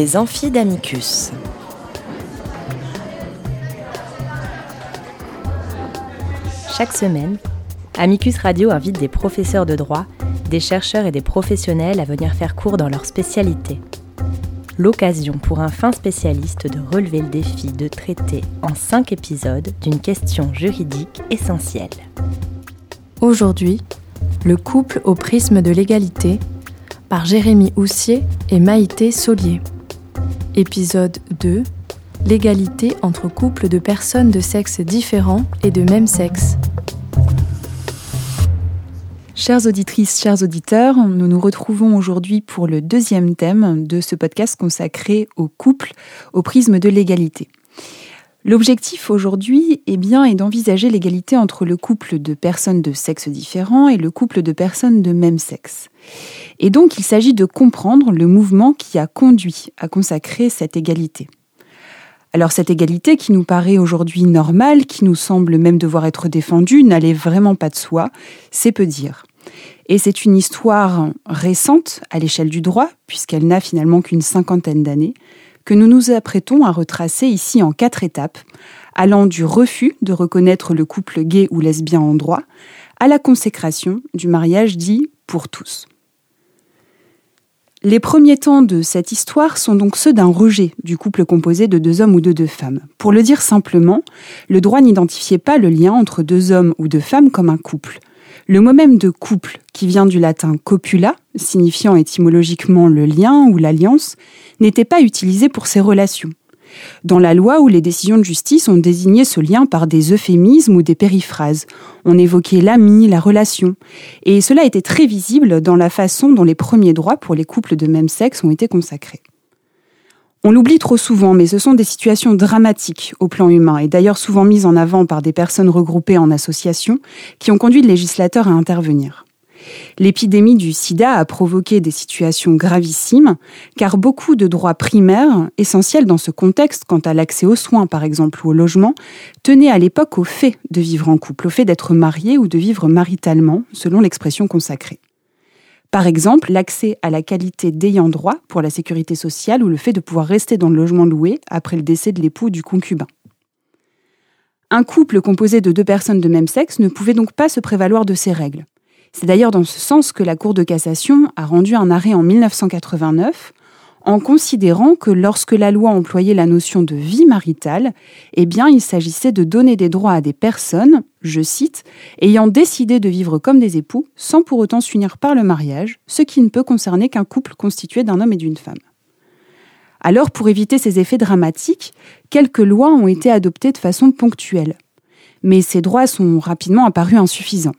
Les amphis d'Amicus. Chaque semaine, Amicus Radio invite des professeurs de droit, des chercheurs et des professionnels à venir faire cours dans leur spécialité. L'occasion pour un fin spécialiste de relever le défi de traiter en cinq épisodes d'une question juridique essentielle. Aujourd'hui, le couple au prisme de l'égalité par Jérémy Houssier et Maïté Solier. Épisode 2 L'égalité entre couples de personnes de sexe différents et de même sexe. Chères auditrices, chers auditeurs, nous nous retrouvons aujourd'hui pour le deuxième thème de ce podcast consacré au couple au prisme de l'égalité. L'objectif aujourd'hui eh bien, est d'envisager l'égalité entre le couple de personnes de sexe différents et le couple de personnes de même sexe. Et donc il s'agit de comprendre le mouvement qui a conduit à consacrer cette égalité. Alors cette égalité qui nous paraît aujourd'hui normale, qui nous semble même devoir être défendue, n'allait vraiment pas de soi, c'est peu dire. Et c'est une histoire récente à l'échelle du droit, puisqu'elle n'a finalement qu'une cinquantaine d'années, que nous nous apprêtons à retracer ici en quatre étapes, allant du refus de reconnaître le couple gay ou lesbien en droit à la consécration du mariage dit pour tous. Les premiers temps de cette histoire sont donc ceux d'un rejet du couple composé de deux hommes ou de deux femmes. Pour le dire simplement, le droit n'identifiait pas le lien entre deux hommes ou deux femmes comme un couple. Le mot même de couple, qui vient du latin copula, signifiant étymologiquement le lien ou l'alliance, n'était pas utilisé pour ces relations. Dans la loi où les décisions de justice ont désigné ce lien par des euphémismes ou des périphrases, on évoquait l'ami, la relation, et cela était très visible dans la façon dont les premiers droits pour les couples de même sexe ont été consacrés. On l'oublie trop souvent, mais ce sont des situations dramatiques au plan humain, et d'ailleurs souvent mises en avant par des personnes regroupées en associations, qui ont conduit le législateur à intervenir. L'épidémie du sida a provoqué des situations gravissimes, car beaucoup de droits primaires, essentiels dans ce contexte quant à l'accès aux soins par exemple ou au logement, tenaient à l'époque au fait de vivre en couple, au fait d'être marié ou de vivre maritalement, selon l'expression consacrée. Par exemple, l'accès à la qualité d'ayant droit pour la sécurité sociale ou le fait de pouvoir rester dans le logement loué après le décès de l'époux ou du concubin. Un couple composé de deux personnes de même sexe ne pouvait donc pas se prévaloir de ces règles. C'est d'ailleurs dans ce sens que la Cour de cassation a rendu un arrêt en 1989 en considérant que lorsque la loi employait la notion de vie maritale, eh il s'agissait de donner des droits à des personnes, je cite, ayant décidé de vivre comme des époux sans pour autant s'unir par le mariage, ce qui ne peut concerner qu'un couple constitué d'un homme et d'une femme. Alors, pour éviter ces effets dramatiques, quelques lois ont été adoptées de façon ponctuelle. Mais ces droits sont rapidement apparus insuffisants.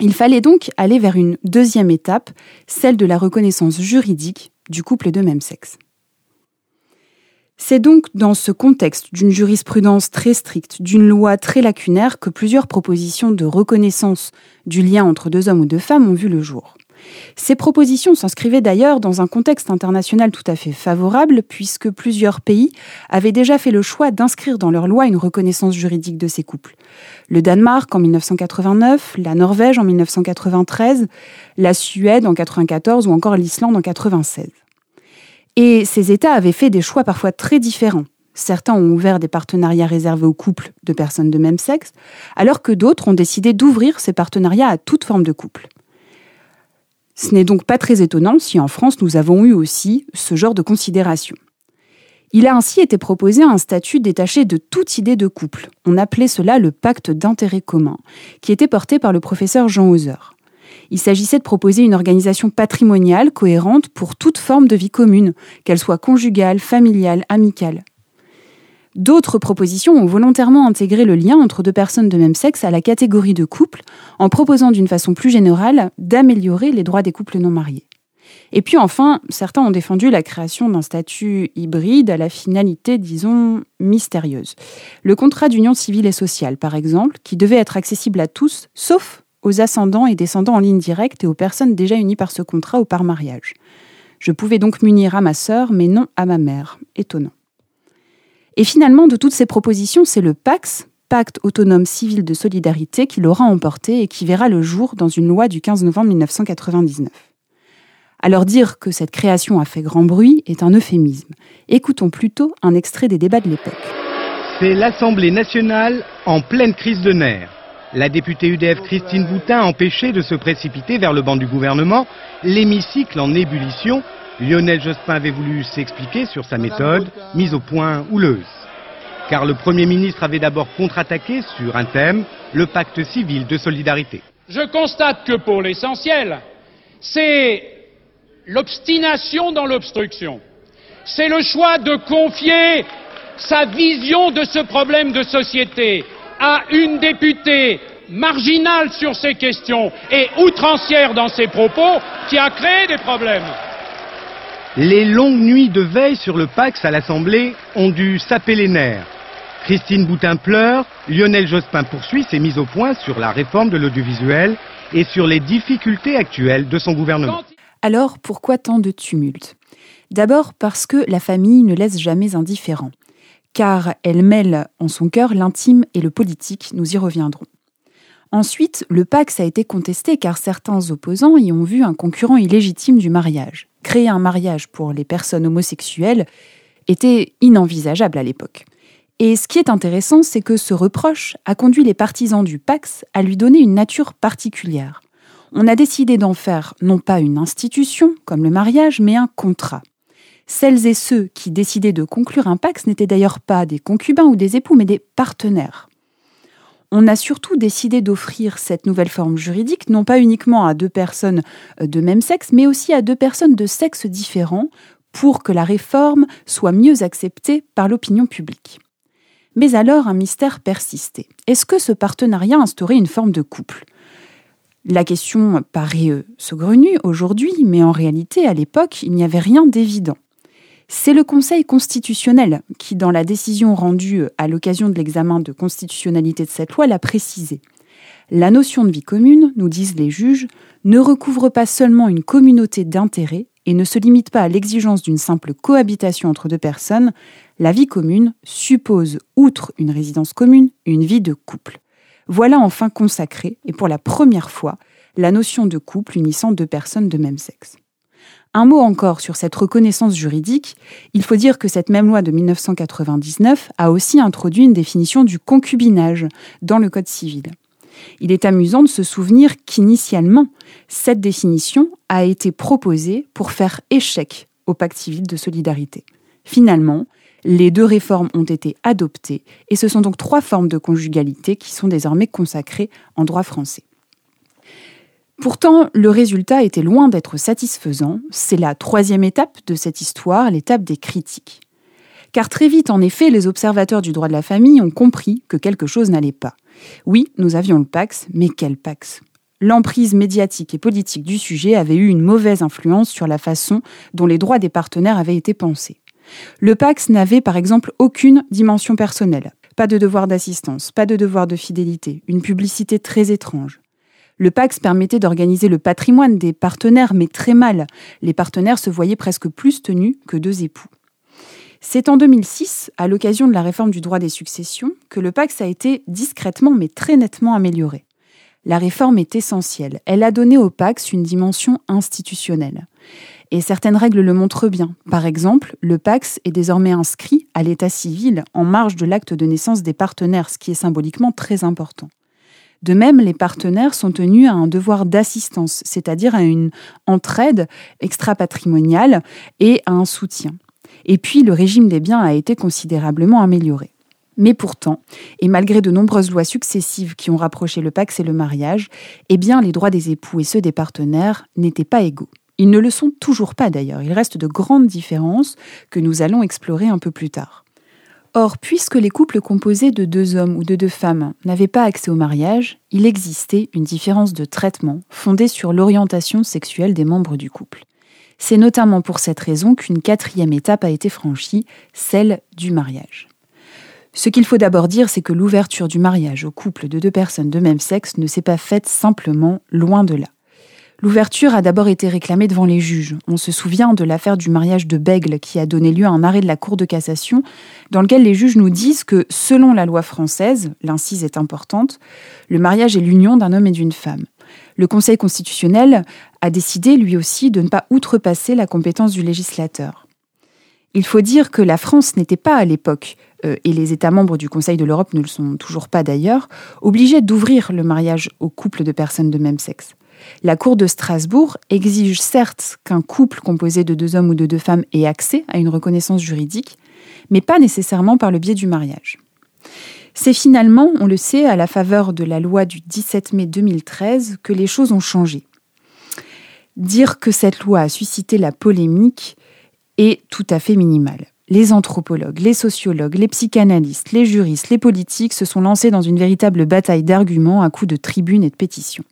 Il fallait donc aller vers une deuxième étape, celle de la reconnaissance juridique du couple de même sexe. C'est donc dans ce contexte d'une jurisprudence très stricte, d'une loi très lacunaire, que plusieurs propositions de reconnaissance du lien entre deux hommes ou deux femmes ont vu le jour. Ces propositions s'inscrivaient d'ailleurs dans un contexte international tout à fait favorable, puisque plusieurs pays avaient déjà fait le choix d'inscrire dans leur loi une reconnaissance juridique de ces couples. Le Danemark en 1989, la Norvège en 1993, la Suède en 1994 ou encore l'Islande en 1996. Et ces États avaient fait des choix parfois très différents. Certains ont ouvert des partenariats réservés aux couples de personnes de même sexe, alors que d'autres ont décidé d'ouvrir ces partenariats à toute forme de couple. Ce n'est donc pas très étonnant si en France nous avons eu aussi ce genre de considération. Il a ainsi été proposé un statut détaché de toute idée de couple. On appelait cela le pacte d'intérêt commun, qui était porté par le professeur Jean Hauser. Il s'agissait de proposer une organisation patrimoniale cohérente pour toute forme de vie commune, qu'elle soit conjugale, familiale, amicale. D'autres propositions ont volontairement intégré le lien entre deux personnes de même sexe à la catégorie de couple, en proposant d'une façon plus générale d'améliorer les droits des couples non mariés. Et puis enfin, certains ont défendu la création d'un statut hybride à la finalité, disons, mystérieuse. Le contrat d'union civile et sociale, par exemple, qui devait être accessible à tous, sauf aux ascendants et descendants en ligne directe et aux personnes déjà unies par ce contrat ou par mariage. Je pouvais donc m'unir à ma sœur, mais non à ma mère. Étonnant. Et finalement, de toutes ces propositions, c'est le PAX, Pacte autonome civil de solidarité, qui l'aura emporté et qui verra le jour dans une loi du 15 novembre 1999. Alors dire que cette création a fait grand bruit est un euphémisme. Écoutons plutôt un extrait des débats de l'époque. C'est l'Assemblée nationale en pleine crise de nerfs. La députée UDF Christine Boutin empêchée de se précipiter vers le banc du gouvernement, l'hémicycle en ébullition, Lionel Jospin avait voulu s'expliquer sur sa méthode, mise au point houleuse. Car le Premier ministre avait d'abord contre-attaqué sur un thème, le pacte civil de solidarité. Je constate que pour l'essentiel, c'est l'obstination dans l'obstruction. C'est le choix de confier sa vision de ce problème de société à une députée marginale sur ces questions et outrancière dans ses propos qui a créé des problèmes. Les longues nuits de veille sur le Pax à l'Assemblée ont dû saper les nerfs. Christine Boutin pleure, Lionel Jospin poursuit ses mises au point sur la réforme de l'audiovisuel et sur les difficultés actuelles de son gouvernement. Alors pourquoi tant de tumulte D'abord parce que la famille ne laisse jamais indifférent car elle mêle en son cœur l'intime et le politique, nous y reviendrons. Ensuite, le Pax a été contesté car certains opposants y ont vu un concurrent illégitime du mariage. Créer un mariage pour les personnes homosexuelles était inenvisageable à l'époque. Et ce qui est intéressant, c'est que ce reproche a conduit les partisans du Pax à lui donner une nature particulière. On a décidé d'en faire non pas une institution, comme le mariage, mais un contrat. Celles et ceux qui décidaient de conclure un pax n'étaient d'ailleurs pas des concubins ou des époux, mais des partenaires. On a surtout décidé d'offrir cette nouvelle forme juridique non pas uniquement à deux personnes euh, de même sexe, mais aussi à deux personnes de sexe différents pour que la réforme soit mieux acceptée par l'opinion publique. Mais alors un mystère persistait. Est-ce que ce partenariat instaurait une forme de couple? La question paraît euh, saugrenue aujourd'hui, mais en réalité, à l'époque, il n'y avait rien d'évident. C'est le Conseil constitutionnel qui, dans la décision rendue à l'occasion de l'examen de constitutionnalité de cette loi, l'a précisé. La notion de vie commune, nous disent les juges, ne recouvre pas seulement une communauté d'intérêts et ne se limite pas à l'exigence d'une simple cohabitation entre deux personnes, la vie commune suppose, outre une résidence commune, une vie de couple. Voilà enfin consacré, et pour la première fois, la notion de couple unissant deux personnes de même sexe. Un mot encore sur cette reconnaissance juridique. Il faut dire que cette même loi de 1999 a aussi introduit une définition du concubinage dans le Code civil. Il est amusant de se souvenir qu'initialement, cette définition a été proposée pour faire échec au pacte civil de solidarité. Finalement, les deux réformes ont été adoptées et ce sont donc trois formes de conjugalité qui sont désormais consacrées en droit français. Pourtant, le résultat était loin d'être satisfaisant. C'est la troisième étape de cette histoire, l'étape des critiques. Car très vite, en effet, les observateurs du droit de la famille ont compris que quelque chose n'allait pas. Oui, nous avions le Pax, mais quel Pax? L'emprise médiatique et politique du sujet avait eu une mauvaise influence sur la façon dont les droits des partenaires avaient été pensés. Le Pax n'avait par exemple aucune dimension personnelle. Pas de devoir d'assistance, pas de devoir de fidélité, une publicité très étrange. Le Pax permettait d'organiser le patrimoine des partenaires, mais très mal. Les partenaires se voyaient presque plus tenus que deux époux. C'est en 2006, à l'occasion de la réforme du droit des successions, que le Pax a été discrètement mais très nettement amélioré. La réforme est essentielle. Elle a donné au Pax une dimension institutionnelle. Et certaines règles le montrent bien. Par exemple, le Pax est désormais inscrit à l'état civil en marge de l'acte de naissance des partenaires, ce qui est symboliquement très important. De même, les partenaires sont tenus à un devoir d'assistance, c'est-à-dire à une entraide extra-patrimoniale et à un soutien. Et puis, le régime des biens a été considérablement amélioré. Mais pourtant, et malgré de nombreuses lois successives qui ont rapproché le Pax et le mariage, eh bien, les droits des époux et ceux des partenaires n'étaient pas égaux. Ils ne le sont toujours pas d'ailleurs. Il reste de grandes différences que nous allons explorer un peu plus tard. Or, puisque les couples composés de deux hommes ou de deux femmes n'avaient pas accès au mariage, il existait une différence de traitement fondée sur l'orientation sexuelle des membres du couple. C'est notamment pour cette raison qu'une quatrième étape a été franchie, celle du mariage. Ce qu'il faut d'abord dire, c'est que l'ouverture du mariage au couple de deux personnes de même sexe ne s'est pas faite simplement loin de là. L'ouverture a d'abord été réclamée devant les juges. On se souvient de l'affaire du mariage de Bègle qui a donné lieu à un arrêt de la Cour de cassation dans lequel les juges nous disent que, selon la loi française, l'incise est importante, le mariage est l'union d'un homme et d'une femme. Le Conseil constitutionnel a décidé lui aussi de ne pas outrepasser la compétence du législateur. Il faut dire que la France n'était pas à l'époque, euh, et les États membres du Conseil de l'Europe ne le sont toujours pas d'ailleurs, obligés d'ouvrir le mariage aux couples de personnes de même sexe. La Cour de Strasbourg exige certes qu'un couple composé de deux hommes ou de deux femmes ait accès à une reconnaissance juridique, mais pas nécessairement par le biais du mariage. C'est finalement, on le sait, à la faveur de la loi du 17 mai 2013 que les choses ont changé. Dire que cette loi a suscité la polémique est tout à fait minimal. Les anthropologues, les sociologues, les psychanalystes, les juristes, les politiques se sont lancés dans une véritable bataille d'arguments à coups de tribunes et de pétitions.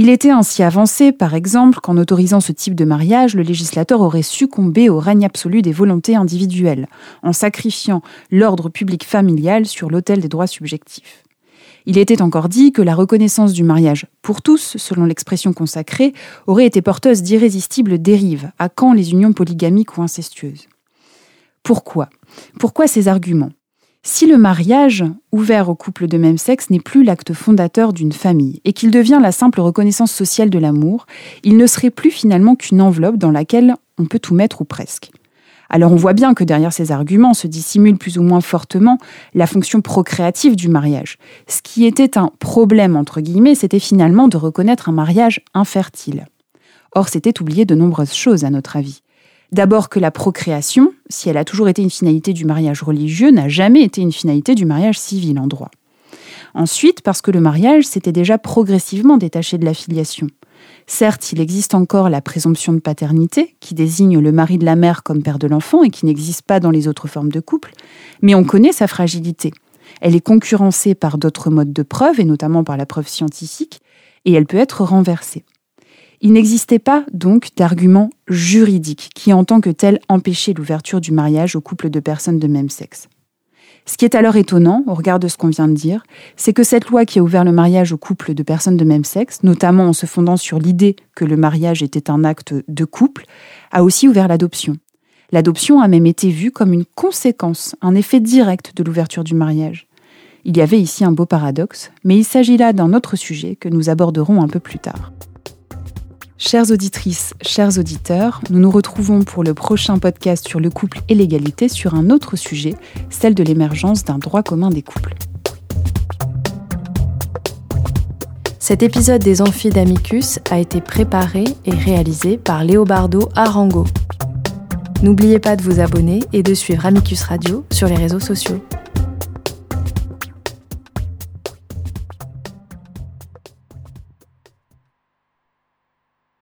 Il était ainsi avancé, par exemple, qu'en autorisant ce type de mariage, le législateur aurait succombé au règne absolu des volontés individuelles, en sacrifiant l'ordre public familial sur l'autel des droits subjectifs. Il était encore dit que la reconnaissance du mariage pour tous, selon l'expression consacrée, aurait été porteuse d'irrésistibles dérives, à quand les unions polygamiques ou incestueuses. Pourquoi? Pourquoi ces arguments? Si le mariage, ouvert aux couples de même sexe, n'est plus l'acte fondateur d'une famille et qu'il devient la simple reconnaissance sociale de l'amour, il ne serait plus finalement qu'une enveloppe dans laquelle on peut tout mettre ou presque. Alors on voit bien que derrière ces arguments se dissimule plus ou moins fortement la fonction procréative du mariage. Ce qui était un problème, entre guillemets, c'était finalement de reconnaître un mariage infertile. Or, c'était oublier de nombreuses choses, à notre avis. D'abord que la procréation, si elle a toujours été une finalité du mariage religieux, n'a jamais été une finalité du mariage civil en droit. Ensuite, parce que le mariage s'était déjà progressivement détaché de la filiation. Certes, il existe encore la présomption de paternité, qui désigne le mari de la mère comme père de l'enfant et qui n'existe pas dans les autres formes de couple, mais on connaît sa fragilité. Elle est concurrencée par d'autres modes de preuve, et notamment par la preuve scientifique, et elle peut être renversée. Il n'existait pas donc d'argument juridique qui en tant que tel empêchait l'ouverture du mariage aux couples de personnes de même sexe. Ce qui est alors étonnant, au regard de ce qu'on vient de dire, c'est que cette loi qui a ouvert le mariage aux couples de personnes de même sexe, notamment en se fondant sur l'idée que le mariage était un acte de couple, a aussi ouvert l'adoption. L'adoption a même été vue comme une conséquence, un effet direct de l'ouverture du mariage. Il y avait ici un beau paradoxe, mais il s'agit là d'un autre sujet que nous aborderons un peu plus tard. Chères auditrices, chers auditeurs, nous nous retrouvons pour le prochain podcast sur le couple et l'égalité sur un autre sujet, celle de l'émergence d'un droit commun des couples. Cet épisode des Amphis d'Amicus a été préparé et réalisé par Léobardo Arango. N'oubliez pas de vous abonner et de suivre Amicus Radio sur les réseaux sociaux.